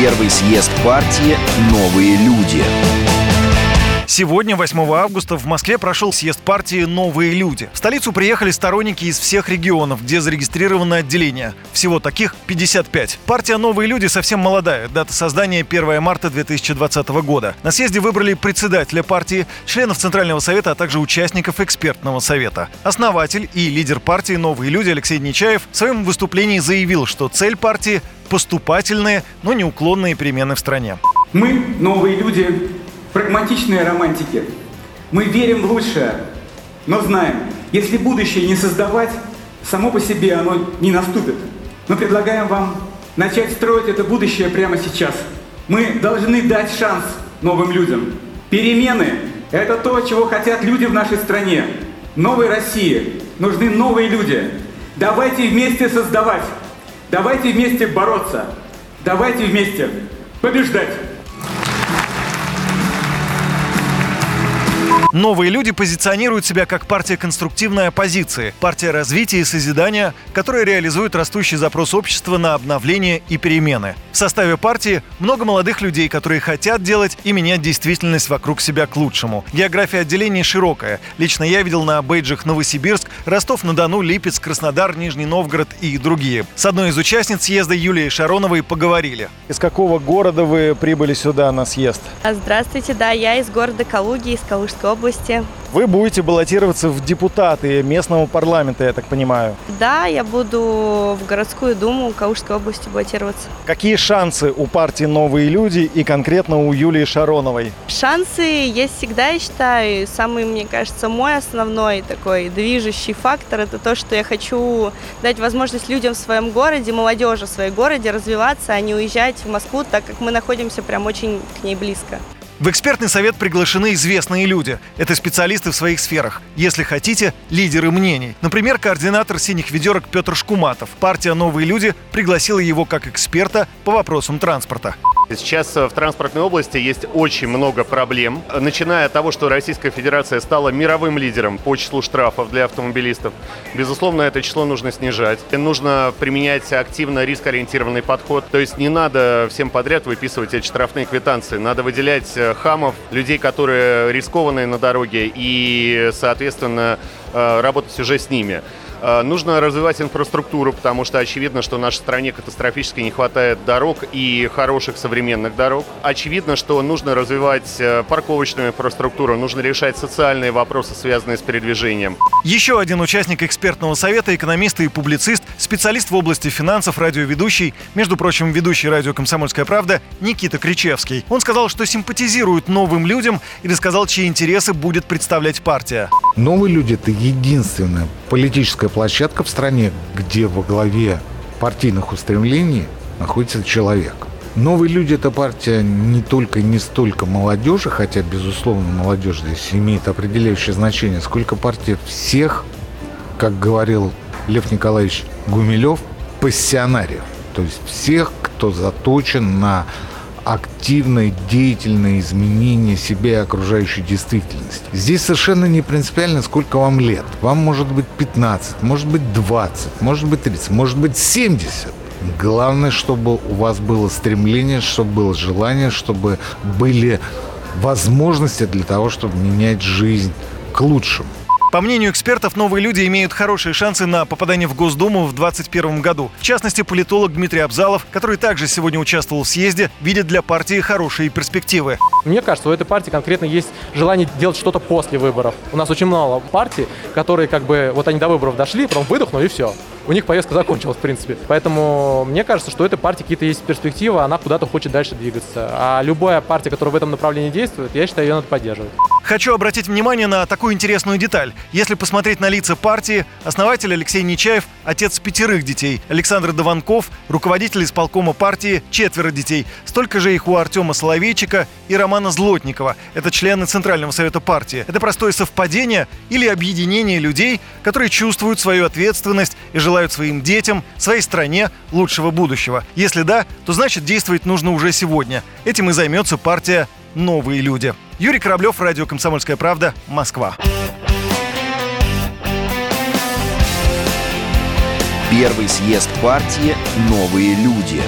Первый съезд партии «Новые люди». Сегодня, 8 августа, в Москве прошел съезд партии «Новые люди». В столицу приехали сторонники из всех регионов, где зарегистрировано отделение. Всего таких 55. Партия «Новые люди» совсем молодая. Дата создания 1 марта 2020 года. На съезде выбрали председателя партии, членов Центрального совета, а также участников экспертного совета. Основатель и лидер партии «Новые люди» Алексей Нечаев в своем выступлении заявил, что цель партии – поступательные, но неуклонные перемены в стране. Мы, новые люди, прагматичные романтики. Мы верим в лучшее, но знаем, если будущее не создавать, само по себе оно не наступит. Мы предлагаем вам начать строить это будущее прямо сейчас. Мы должны дать шанс новым людям. Перемены – это то, чего хотят люди в нашей стране. Новой России нужны новые люди. Давайте вместе создавать. Давайте вместе бороться. Давайте вместе побеждать. Новые люди позиционируют себя как партия конструктивной оппозиции, партия развития и созидания, которая реализует растущий запрос общества на обновление и перемены. В составе партии много молодых людей, которые хотят делать и менять действительность вокруг себя к лучшему. География отделений широкая. Лично я видел на бейджах Новосибирск, Ростов-на-Дону, Липецк, Краснодар, Нижний Новгород и другие. С одной из участниц съезда Юлией Шароновой поговорили. Из какого города вы прибыли сюда на съезд? Здравствуйте, да, я из города Калуги, из Калужской области области. Вы будете баллотироваться в депутаты местного парламента, я так понимаю. Да, я буду в городскую думу Калужской области баллотироваться. Какие шансы у партии «Новые люди» и конкретно у Юлии Шароновой? Шансы есть всегда, я считаю. Самый, мне кажется, мой основной такой движущий фактор – это то, что я хочу дать возможность людям в своем городе, молодежи в своем городе развиваться, а не уезжать в Москву, так как мы находимся прям очень к ней близко. В экспертный совет приглашены известные люди. Это специалисты в своих сферах. Если хотите, лидеры мнений. Например, координатор «Синих ведерок» Петр Шкуматов. Партия «Новые люди» пригласила его как эксперта по вопросам транспорта. Сейчас в транспортной области есть очень много проблем, начиная от того, что Российская Федерация стала мировым лидером по числу штрафов для автомобилистов. Безусловно, это число нужно снижать. Нужно применять активно рискоориентированный подход. То есть не надо всем подряд выписывать эти штрафные квитанции. Надо выделять э, хамов, людей, которые рискованные на дороге, и, соответственно, э, работать уже с ними. Э, нужно развивать инфраструктуру, потому что очевидно, что в нашей стране катастрофически не хватает дорог и хороших современных дорог. Очевидно, что нужно развивать э, парковочную инфраструктуру, нужно решать социальные вопросы, связанные с передвижением. Еще один участник экспертного совета, экономист и публицист, специалист в области финансов, радиоведущий, между прочим, ведущий радио «Комсомольская правда» Никита Кричевский. Он сказал, что симпатизирует новым людям и рассказал, чьи интересы будет представлять партия. Новые люди – это единственная политическая площадка в стране, где во главе партийных устремлений находится человек. Новые люди – это партия не только не столько молодежи, хотя, безусловно, молодежь здесь имеет определяющее значение, сколько партия всех, как говорил Лев Николаевич Гумилев, пассионариев. То есть всех, кто заточен на активное, деятельное изменение себя и окружающей действительности. Здесь совершенно не принципиально, сколько вам лет. Вам может быть 15, может быть 20, может быть 30, может быть 70. Главное, чтобы у вас было стремление, чтобы было желание, чтобы были возможности для того, чтобы менять жизнь к лучшему. По мнению экспертов, новые люди имеют хорошие шансы на попадание в Госдуму в 2021 году. В частности, политолог Дмитрий Абзалов, который также сегодня участвовал в съезде, видит для партии хорошие перспективы. Мне кажется, у этой партии конкретно есть желание делать что-то после выборов. У нас очень мало партий, которые как бы, вот они до выборов дошли, потом выдохнули и все у них поездка закончилась, в принципе. Поэтому мне кажется, что у этой партии какие-то есть перспективы, она куда-то хочет дальше двигаться. А любая партия, которая в этом направлении действует, я считаю, ее надо поддерживать. Хочу обратить внимание на такую интересную деталь. Если посмотреть на лица партии, основатель Алексей Нечаев – отец пятерых детей, Александр Дованков – руководитель исполкома партии, четверо детей. Столько же их у Артема Соловейчика и Романа Злотникова. Это члены Центрального совета партии. Это простое совпадение или объединение людей, которые чувствуют свою ответственность и желают своим детям, своей стране лучшего будущего. Если да, то значит действовать нужно уже сегодня. Этим и займется партия «Новые люди». Юрий Кораблев, радио «Комсомольская правда», Москва. Первый съезд партии «Новые люди».